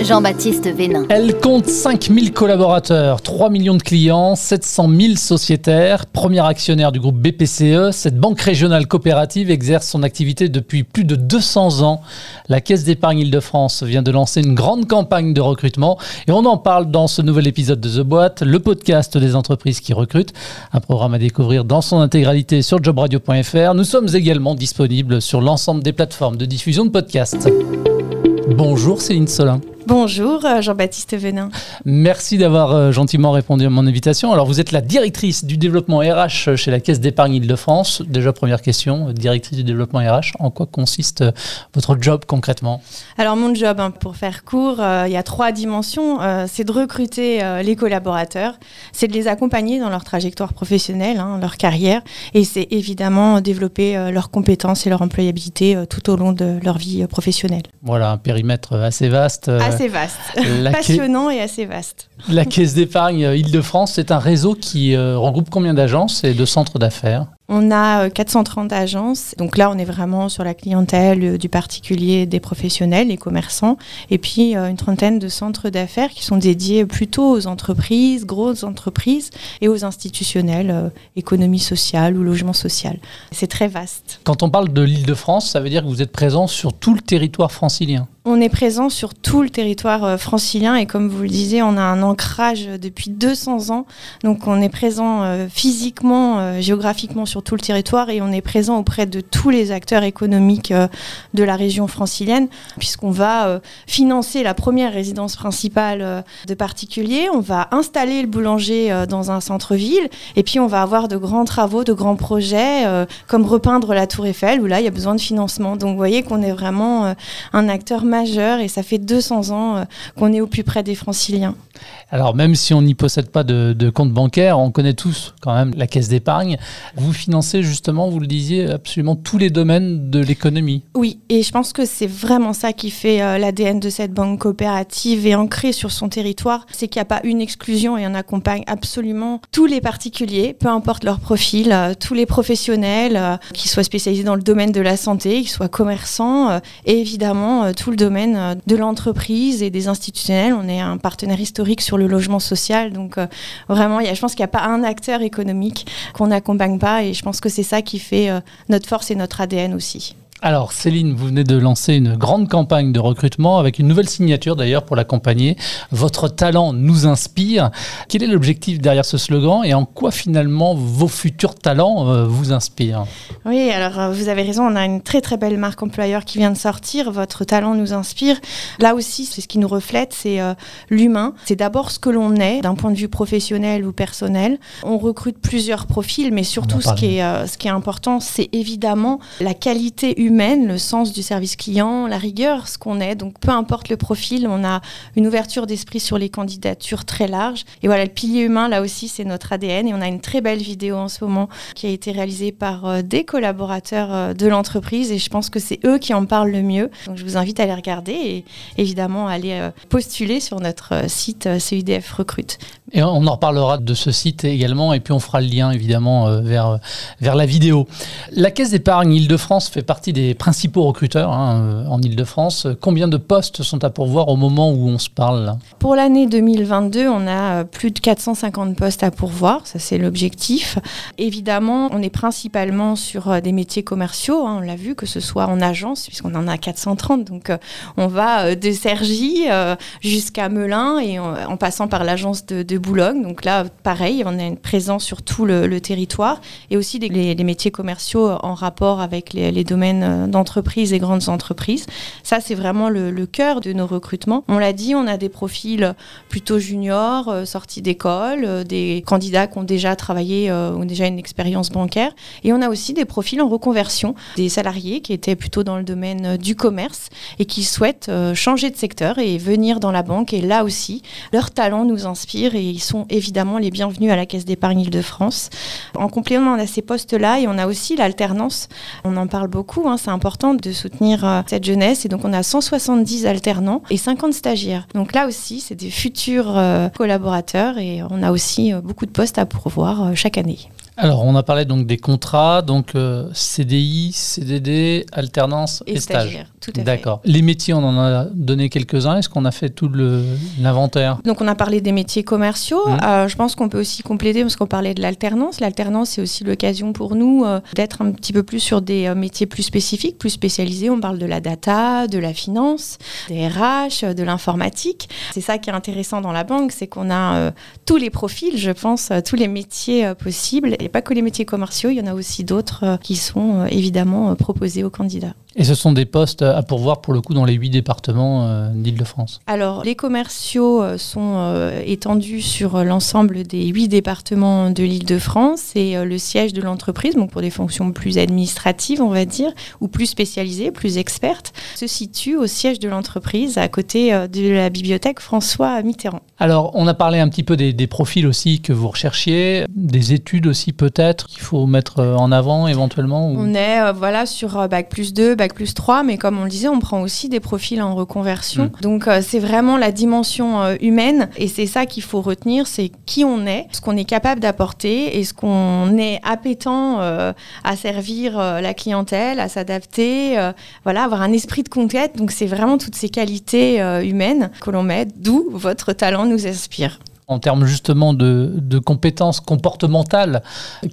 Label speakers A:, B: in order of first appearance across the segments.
A: Jean-Baptiste Vénin.
B: Elle compte 5000 collaborateurs, 3 millions de clients, 700 000 sociétaires. Premier actionnaire du groupe BPCE, cette banque régionale coopérative exerce son activité depuis plus de 200 ans. La Caisse d'épargne Île-de-France vient de lancer une grande campagne de recrutement et on en parle dans ce nouvel épisode de The Boîte, le podcast des entreprises qui recrutent. Un programme à découvrir dans son intégralité sur jobradio.fr. Nous sommes également disponibles sur l'ensemble des plateformes de diffusion de podcasts. Bonjour Céline Solin.
C: Bonjour euh, Jean-Baptiste Venin.
B: Merci d'avoir euh, gentiment répondu à mon invitation. Alors vous êtes la directrice du développement RH chez la Caisse d'épargne Île-de-France. Déjà première question, directrice du développement RH, en quoi consiste euh, votre job concrètement?
C: Alors mon job, hein, pour faire court, il y a trois dimensions. c'est de recruter les collaborateurs, c'est de les accompagner dans leur trajectoire professionnelle, hein, leur carrière, et c'est évidemment développer leurs compétences et leur employabilité tout au long de leur vie professionnelle.
B: Voilà, un périmètre assez vaste
C: assez vaste. Passionnant et assez vaste.
B: La Caisse d'épargne Île-de-France, c'est un réseau qui euh, regroupe combien d'agences et de centres d'affaires?
C: On a 430 euh, agences. Donc là, on est vraiment sur la clientèle euh, du particulier, des professionnels, les commerçants. Et puis une trentaine de centres d'affaires qui sont dédiés plutôt aux entreprises, grosses entreprises et aux institutionnels, économie sociale ou logement social. C'est très vaste.
B: Quand on parle de l'Île-de-France, ça veut dire que vous êtes présent sur tout le territoire francilien
C: on est présent sur tout le territoire euh, francilien et comme vous le disiez, on a un ancrage depuis 200 ans. Donc on est présent euh, physiquement, euh, géographiquement sur tout le territoire et on est présent auprès de tous les acteurs économiques de la région francilienne puisqu'on va financer la première résidence principale de particuliers, on va installer le boulanger dans un centre-ville et puis on va avoir de grands travaux, de grands projets comme repeindre la tour Eiffel où là il y a besoin de financement. Donc vous voyez qu'on est vraiment un acteur majeur et ça fait 200 ans euh, qu'on est au plus près des franciliens.
B: Alors même si on n'y possède pas de, compte bancaire, on connaît tous quand même la caisse d'épargne. Vous financez justement, vous le disiez, absolument tous les domaines de l'économie.
C: Oui, et je pense que c'est vraiment ça qui fait euh, l'ADN de cette banque coopérative et ancrée sur son territoire, c'est qu'il n'y a pas une exclusion et on accompagne absolument tous les particuliers, peu importe leur profil, euh, tous les professionnels, euh, qui soient spécialisés dans le domaine de la santé, qui soient commerçants, et évidemment tout le domaine de l'entreprise et des institutionnels. On est un partenaire historique sur le logement social. Donc euh, vraiment, y a, je pense qu'il n'y a pas un acteur économique qu'on n'accompagne pas et je pense que c'est ça qui fait euh, notre force et notre ADN aussi.
B: Alors Céline, vous venez de lancer une grande campagne de recrutement avec une nouvelle signature d'ailleurs pour l'accompagner. Votre talent nous inspire. Quel est l'objectif derrière ce slogan et en quoi finalement vos futurs talents euh, vous inspirent?
C: Oui, alors euh, vous avez raison, on a une très très belle marque employeur qui vient de sortir. Votre talent nous inspire. Là aussi, c'est ce qui nous reflète, c'est euh, l'humain. C'est d'abord ce que l'on est d'un point de vue professionnel ou personnel. On recrute plusieurs profils, mais surtout ce qui, est, ce qui est important, c'est évidemment la qualité humaine humaine, le sens du service client, la rigueur, ce qu'on est. Donc peu importe le profil, on a une ouverture d'esprit sur les candidatures très large. Et voilà, le pilier humain, là aussi, c'est notre ADN. Et on a une très belle vidéo en ce moment qui a été réalisée par euh, des collaborateurs euh, de l'entreprise. Et je pense que c'est eux qui en parlent le mieux. Donc je vous invite à les regarder et évidemment à aller euh, postuler sur notre site CUDF Recrute.
B: Et on en reparlera de ce site également, et puis on fera le lien évidemment vers, vers la vidéo. La Caisse d'épargne Île-de-France fait partie des principaux recruteurs hein, euh, en Ile-de-France. Combien de postes sont à pourvoir au moment où on se parle
C: Pour l'année 2022, on a euh, plus de 450 postes à pourvoir, ça c'est l'objectif. Évidemment, on est principalement sur euh, des métiers commerciaux, hein, on l'a vu, que ce soit en agence, puisqu'on en a 430, donc on va de Cergy jusqu'à Melun et en, passant par l'agence de, Boulogne. Donc là, pareil, on a une présence sur tout le, territoire et aussi des, les, métiers commerciaux en rapport avec les domaines d'entreprises et grandes entreprises. Ça, c'est vraiment le, cœur de nos recrutements. On l'a dit, on a des profils plutôt juniors, euh, sortis d'école, euh, des candidats qui ont déjà travaillé, euh, ont déjà une expérience bancaire. Et on a aussi des profils en reconversion, des salariés qui étaient plutôt dans le domaine du commerce et qui souhaitent changer de secteur et venir dans la banque. Et là aussi, leur talent nous inspire et ils sont évidemment les bienvenus à la Caisse d'épargne Île-de-France. En complément, on a ces postes-là et on a aussi l'alternance. On en parle beaucoup. Hein, c'est important de soutenir euh, cette jeunesse. Et donc, on a 170 alternants et 50 stagiaires. Donc là aussi, c'est des futurs euh, collaborateurs et on a aussi euh, beaucoup de postes à pourvoir chaque année.
B: Alors, on a parlé donc des contrats, donc euh, CDI, CDD, alternance et, stage.
C: Tout à
B: D'accord. Les métiers, on en a donné quelques-uns. Est-ce qu'on a fait tout l'inventaire?
C: Donc, on a parlé des métiers commerciaux. Mmh. Euh, je pense qu'on peut aussi compléter parce qu'on parlait de l'alternance. L'alternance, c'est aussi l'occasion pour nous euh, d'être un petit peu plus sur des métiers plus spécifiques, plus spécialisés. On parle de la data, de la finance, des RH, de l'informatique. C'est ça qui est intéressant dans la banque, c'est qu'on a tous les profils, je pense, tous les métiers possibles pas que les métiers commerciaux, il y en a aussi d'autres euh, qui sont euh, évidemment euh, proposés aux candidats.
B: Et ce sont des postes à pourvoir pour le coup dans les huit départements d'Île-de-France
C: Alors, les commerciaux sont étendus sur l'ensemble des huit départements de l'Île-de-France et le siège de l'entreprise, donc pour des fonctions plus administratives, on va dire, ou plus spécialisées, plus expertes, se situe au siège de l'entreprise à côté de la bibliothèque François Mitterrand.
B: Alors, on a parlé un petit peu des, profils aussi que vous recherchiez, des études aussi peut-être qu'il faut mettre en avant éventuellement
C: On est voilà, sur Bac plus 2, Bac plus 3, mais comme on le disait, on prend aussi des profils en reconversion. Mm. Donc euh, c'est vraiment la dimension euh, humaine et c'est ça qu'il faut retenir, c'est qui on est, ce qu'on est capable d'apporter et ce qu'on est appétant euh, à servir la clientèle, à s'adapter, voilà, avoir un esprit de conquête. Donc c'est vraiment toutes ces qualités humaines que l'on met, d'où votre talent nous inspire
B: en termes justement de, compétences comportementales,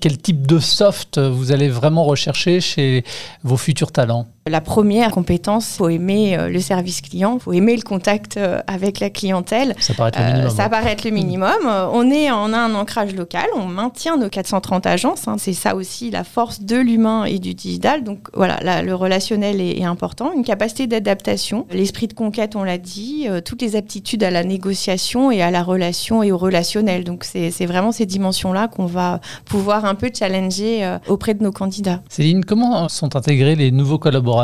B: quel type de soft vous allez vraiment rechercher chez vos futurs talents?
C: La première compétence, il faut aimer euh, le service client, il faut aimer le contact euh, avec la clientèle.
B: Ça paraît être le minimum.
C: ça paraît être le minimum. on, est, on a un ancrage local, on maintient nos 430 agences. Hein. c'est ça aussi la force de l'humain et du digital. Donc voilà, le relationnel est, important. Une capacité d'adaptation, l'esprit de conquête, on l'a dit, euh, toutes les aptitudes à la négociation et à la relation et au relationnel. Donc c'est vraiment ces dimensions-là qu'on va pouvoir un peu challenger auprès de nos candidats.
B: Céline, comment sont intégrés les nouveaux collaborateurs?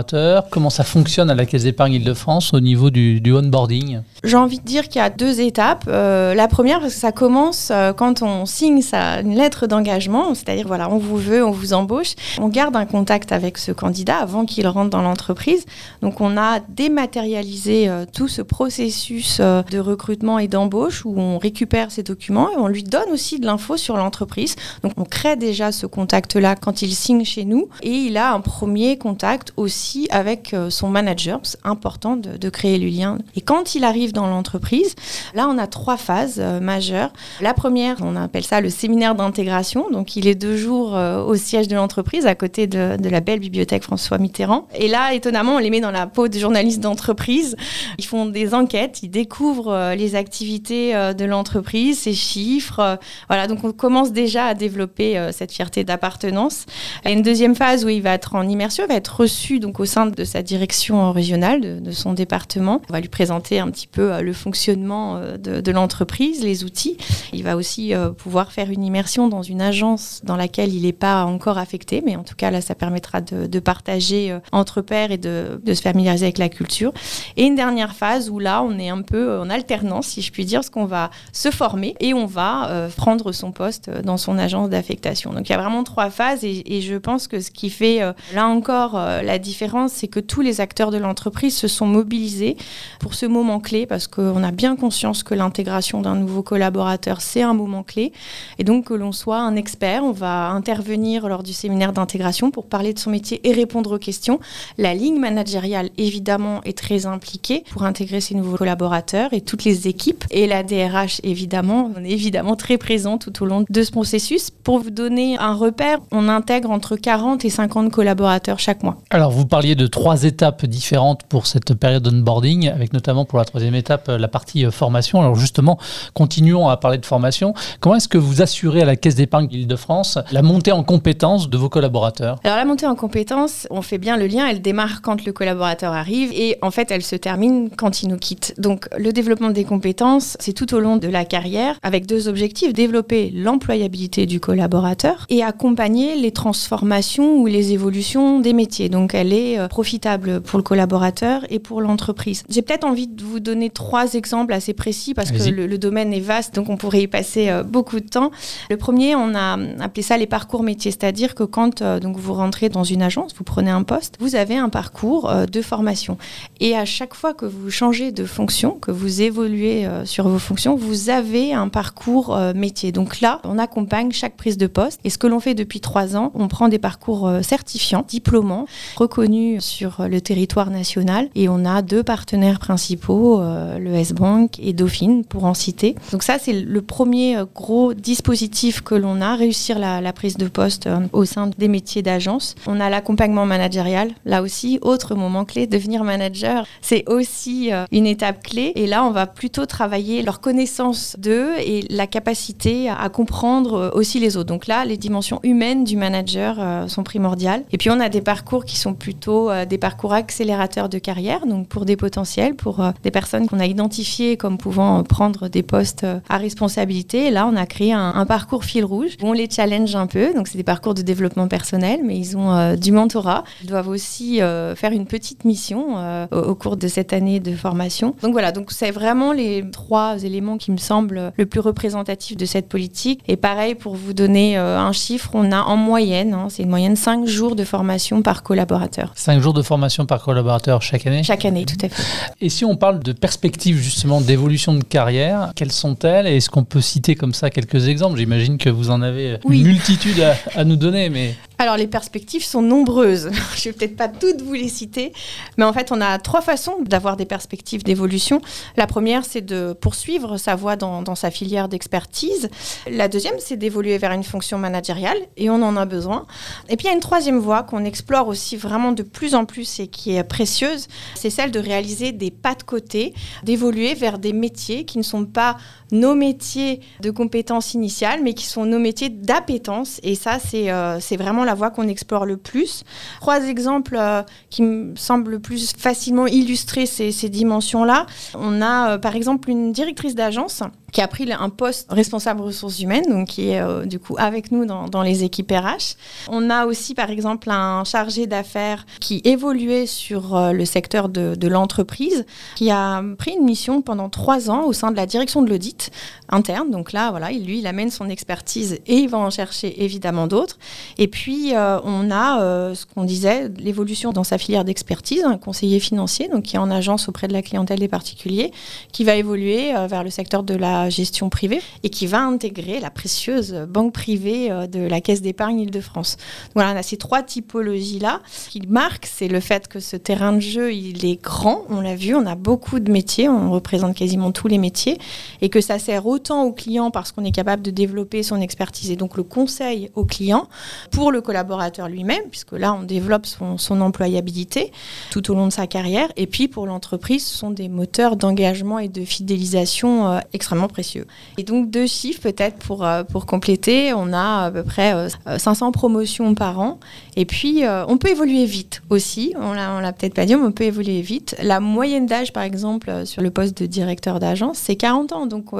B: Comment ça fonctionne à la Caisse d'épargne Île-de-France au niveau du, onboarding
C: J'ai envie de dire qu'il y a deux étapes. Euh, la première, parce que ça commence euh, quand on signe sa, une lettre d'engagement, c'est-à-dire voilà, on vous veut, on vous embauche. On garde un contact avec ce candidat avant qu'il rentre dans l'entreprise. Donc on a dématérialisé euh, tout ce processus de recrutement et d'embauche où on récupère ses documents et on lui donne aussi de l'info sur l'entreprise. Donc on crée déjà ce contact-là quand il signe chez nous et il a un premier contact aussi avec euh, son manager. C'est important de, créer le lien. Et quand il arrive dans l'entreprise, là, on a trois phases euh, majeures. La première, on appelle ça le séminaire d'intégration. Donc, il est deux jours euh, au siège de l'entreprise, à côté de, la belle bibliothèque François Mitterrand. Et là, étonnamment, on les met dans la peau de journalistes d'entreprise. Ils font des enquêtes, ils découvrent les activités de l'entreprise, ses chiffres. voilà, donc on commence déjà à développer cette fierté d'appartenance. A une deuxième phase où il va être en immersion, il va être reçu au sein de sa direction régionale, de, son département. On va lui présenter un petit peu euh, le fonctionnement euh, de, l'entreprise, les outils. Il va aussi euh, pouvoir faire une immersion dans une agence dans laquelle il n'est pas encore affecté, mais en tout cas là, ça permettra de, partager entre pairs et de, se familiariser avec la culture. Et une dernière phase où là, on est un peu en alternance, si je puis dire, parce qu'on va se former et on va prendre son poste dans son agence d'affectation. Donc il y a vraiment trois phases et, je pense que ce qui fait là encore la différence c'est que tous les acteurs de l'entreprise se sont mobilisés pour ce moment clé, parce qu'on a bien conscience que l'intégration d'un nouveau collaborateur, c'est un moment clé. Et donc que l'on soit un expert, on va intervenir lors du séminaire d'intégration pour parler de son métier et répondre aux questions. La ligne managériale, évidemment, est très impliquée pour intégrer ces nouveaux collaborateurs et toutes les équipes. Et la DRH, évidemment, on est évidemment très présent tout au long de ce processus. Pour vous donner un repère, on intègre entre 40 et 50 collaborateurs chaque mois.
B: Alors, vous parliez de trois étapes différentes pour cette période d'onboarding, avec notamment pour la troisième étape la partie euh, formation. Alors justement, continuons à parler de formation. Comment est-ce que vous assurez à la Caisse d'épargne Île-de-France la montée en compétences de vos collaborateurs?
C: Alors la montée en compétences, on fait bien le lien, elle démarre quand le collaborateur arrive et en fait elle se termine quand il nous quitte. Donc le développement des compétences, c'est tout au long de la carrière avec deux objectifs, développer l'employabilité du collaborateur et accompagner les transformations ou les évolutions des métiers. Donc elle est euh, profitable pour le collaborateur et pour l'entreprise. J'ai peut-être envie de vous donner trois exemples assez précis parce que le, domaine est vaste, donc on pourrait y passer euh, beaucoup de temps. Le premier, on a appelé ça les parcours métiers, c'est-à-dire que quand donc vous rentrez dans une agence, vous prenez un poste, vous avez un parcours de formation. Et à chaque fois que vous changez de fonction, que vous évoluez sur vos fonctions, vous avez un parcours métier. Donc là, on accompagne chaque prise de poste. Et ce que l'on fait depuis trois ans, on prend des parcours certifiants, diplômants, reconnus sur le territoire national. Et on a deux partenaires principaux, euh, le S-Bank et Dauphine, pour en citer. Donc ça, c'est le premier euh, gros dispositif que l'on a, réussir la, prise de poste euh, au sein des métiers d'agence. On a l'accompagnement managérial, là aussi, autre moment clé, devenir manager, c'est aussi une étape clé. Et là, on va plutôt travailler leur connaissance d'eux et la capacité à comprendre aussi les autres. Donc là, les dimensions humaines du manager sont primordiales. Et puis on a des parcours qui sont plutôt euh, des parcours accélérateurs de carrière, donc pour des potentiels, pour euh, des personnes qu'on a identifiées comme pouvant euh, prendre des postes à responsabilité. Et là, on a créé un, parcours fil rouge où on les challenge un peu. Donc c'est des parcours de développement personnel, mais ils ont du mentorat. Ils doivent aussi faire une petite mission au, au, cours de cette année de formation. Donc voilà, donc c'est vraiment les trois éléments qui me semblent le plus représentatifs de cette politique. Et pareil, pour vous donner un chiffre, on a en moyenne, hein, c'est une moyenne 5 jours de formation par collaborateur.
B: Cinq jours de formation par collaborateur chaque année.
C: Chaque année, tout à fait.
B: Et si on parle de perspectives justement d'évolution de carrière, quelles sont-elles est-ce qu'on peut citer comme ça quelques exemples? J'imagine que vous en avez une multitude à, à nous donner, mais...
C: Alors les perspectives sont nombreuses. Je vais peut-être pas toutes vous les citer, mais en fait on a trois façons d'avoir des perspectives d'évolution. La première c'est de poursuivre sa voie dans, sa filière d'expertise. La deuxième c'est d'évoluer vers une fonction managériale et on en a besoin. Et puis il y a une troisième voie qu'on explore aussi vraiment de plus en plus et qui est précieuse, c'est celle de réaliser des pas de côté, d'évoluer vers des métiers qui ne sont pas nos métiers de compétences initiales, mais qui sont nos métiers d'appétence. Et ça, c'est euh, vraiment la voie qu'on explore le plus. Trois exemples euh, qui me semblent le plus facilement illustrer ces, ces dimensions-là. On a euh, par exemple une directrice d'agence qui a pris un poste responsable ressources humaines, donc qui est euh, du coup avec nous dans, dans, les équipes RH. On a aussi par exemple un chargé d'affaires qui évoluait sur euh, le secteur de, de l'entreprise, qui a pris une mission pendant trois ans au sein de la direction de l'audit interne. Donc là, voilà, lui, il amène son expertise et il va en chercher évidemment d'autres. Et puis euh, on a ce qu'on disait, l'évolution dans sa filière d'expertise, un conseiller financier, donc qui est en agence auprès de la clientèle des particuliers, qui va évoluer vers le secteur de la gestion privée et qui va intégrer la précieuse banque privée euh, de la Caisse d'épargne Île-de-France. Voilà, on a ces trois typologies-là. Ce qui marque, c'est le fait que ce terrain de jeu, il est grand, on l'a vu, on a beaucoup de métiers, on représente quasiment tous les métiers, et que ça sert autant aux clients parce qu'on est capable de développer son expertise et donc le conseil aux clients, pour le collaborateur lui-même, puisque là, on développe son, son employabilité tout au long de sa carrière, et puis pour l'entreprise, ce sont des moteurs d'engagement et de fidélisation euh, extrêmement précieux. Et donc deux chiffres peut-être pour, euh, pour compléter, on a à peu près 500 euh, promotions par an. Et puis euh, on peut évoluer vite aussi, on l'a, l'a peut-être pas dit, mais on peut évoluer vite. La moyenne d'âge par exemple sur le poste de directeur d'agence, c'est 40 ans. Donc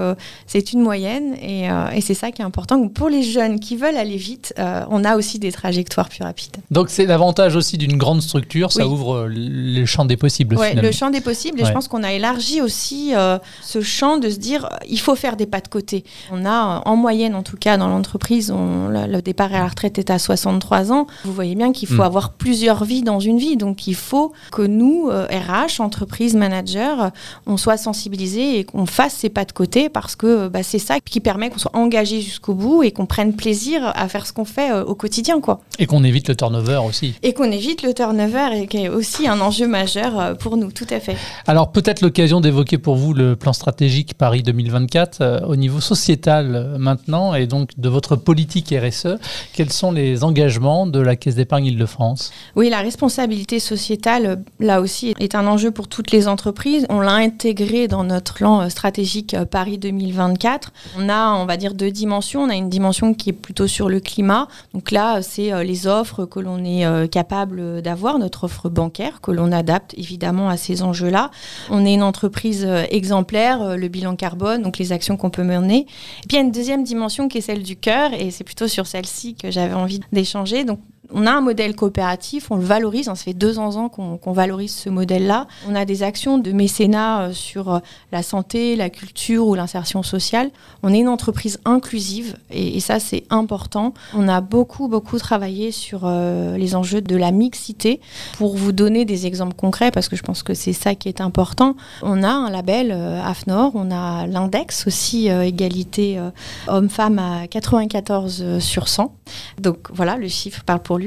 C: c'est une moyenne et, et, c'est ça qui est important. Donc, pour les jeunes qui veulent aller vite, on a aussi des trajectoires plus rapides.
B: Donc c'est l'avantage aussi d'une grande structure, ça ouvre le champ des possibles.
C: Oui, le champ des possibles. Et je pense qu'on a élargi aussi ce champ de se dire, il faut faire des pas de côté. On a, en moyenne en tout cas, dans l'entreprise, le départ à la retraite est à 63 ans. Vous voyez bien qu'il faut mm. avoir plusieurs vies dans une vie. Donc il faut que nous, RH, euh, entreprise, manager, on soit sensibilisés et qu'on fasse ces pas de côté parce que bah, c'est ça qui permet qu'on soit engagé jusqu'au bout et qu'on prenne plaisir à faire ce qu'on fait euh, au quotidien. Quoi.
B: Et qu'on évite le turnover aussi.
C: Et qu'on évite le turnover et qui est aussi un enjeu majeur euh, pour nous, tout à fait.
B: Alors peut-être l'occasion d'évoquer pour vous le plan stratégique Paris 2024 euh, au niveau sociétal euh, maintenant et donc de votre politique RSE. Quels sont les engagements de la Caisse d'épargne Île-de-France?
C: Oui, la responsabilité sociétale, euh, là aussi, est un enjeu pour toutes les entreprises. On l'a intégré dans notre plan stratégique Paris 2024. On a, on va dire, deux dimensions. On a une dimension qui est plutôt sur le climat. Donc là, c'est les offres que l'on est capable d'avoir, notre offre bancaire, que l'on adapte évidemment à ces enjeux-là. On est une entreprise exemplaire, le bilan carbone, donc les actions qu'on peut mener. Et puis il y a une deuxième dimension qui est celle du cœur, et c'est plutôt sur celle-ci que j'avais envie d'échanger. Donc On a un modèle coopératif, on le valorise, hein, ça fait deux ans qu'on valorise ce modèle-là. On a des actions de mécénat euh, sur euh, la santé, la culture ou l'insertion sociale. On est une entreprise inclusive et, ça c'est important. On a beaucoup beaucoup travaillé sur euh, les enjeux de la mixité. Pour vous donner des exemples concrets, parce que je pense que c'est ça qui est important, on a un label AFNOR, on a l'index aussi égalité homme-femme à 94 sur 100. Donc voilà, le chiffre parle pour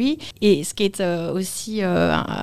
C: Et ce qui est aussi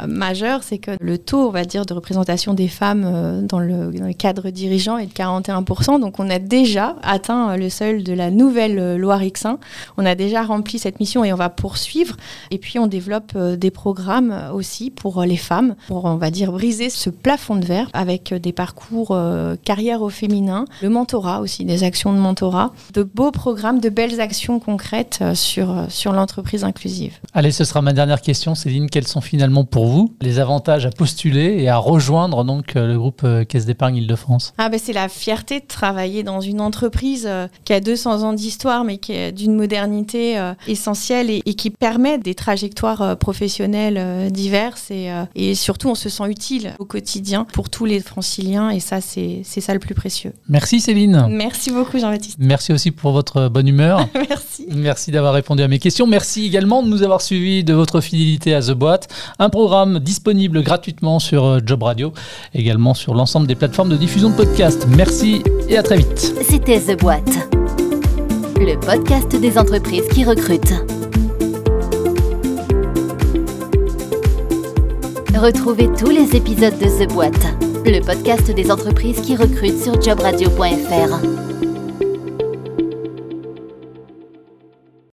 C: majeur, c'est que le taux, on va dire, de représentation des femmes dans le, dans le cadre dirigeant est de 41%. Donc on a déjà atteint le seuil de la nouvelle loi Rixin. On a déjà rempli cette mission et on va poursuivre. Et puis on développe euh, des programmes aussi pour les femmes, pour on va dire briser ce plafond de verre avec des parcours euh, carrière au féminin, le mentorat aussi, des actions de mentorat, de beaux programmes, de belles actions concrètes euh, sur, sur l'entreprise inclusive.
B: Allez, ce sera ma dernière question, Céline. Quels sont finalement pour vous les avantages à postuler et à rejoindre donc le groupe Caisse d'épargne Île-de-France?
C: Ah ben C'est la fierté de travailler dans une entreprise euh, qui a 200 ans d'histoire, mais qui est d'une modernité euh, essentielle et, qui permet des trajectoires euh, professionnelles diverses. Et, et, surtout, on se sent utile au quotidien pour tous les franciliens. Et ça, c'est ça le plus précieux.
B: Merci Céline.
C: Merci beaucoup Jean-Baptiste.
B: Merci aussi pour votre bonne humeur.
C: Merci.
B: Merci d'avoir répondu à mes questions. Merci également de nous avoir suivis, de votre fidélité à The Boîte. Un programme disponible gratuitement sur Job Radio, également sur l'ensemble des plateformes de diffusion de podcast. Merci et à très vite.
A: C'était The Boîte, le podcast des entreprises qui recrutent. Retrouvez tous les épisodes de The Boîte, le podcast des entreprises qui recrutent sur jobradio.fr.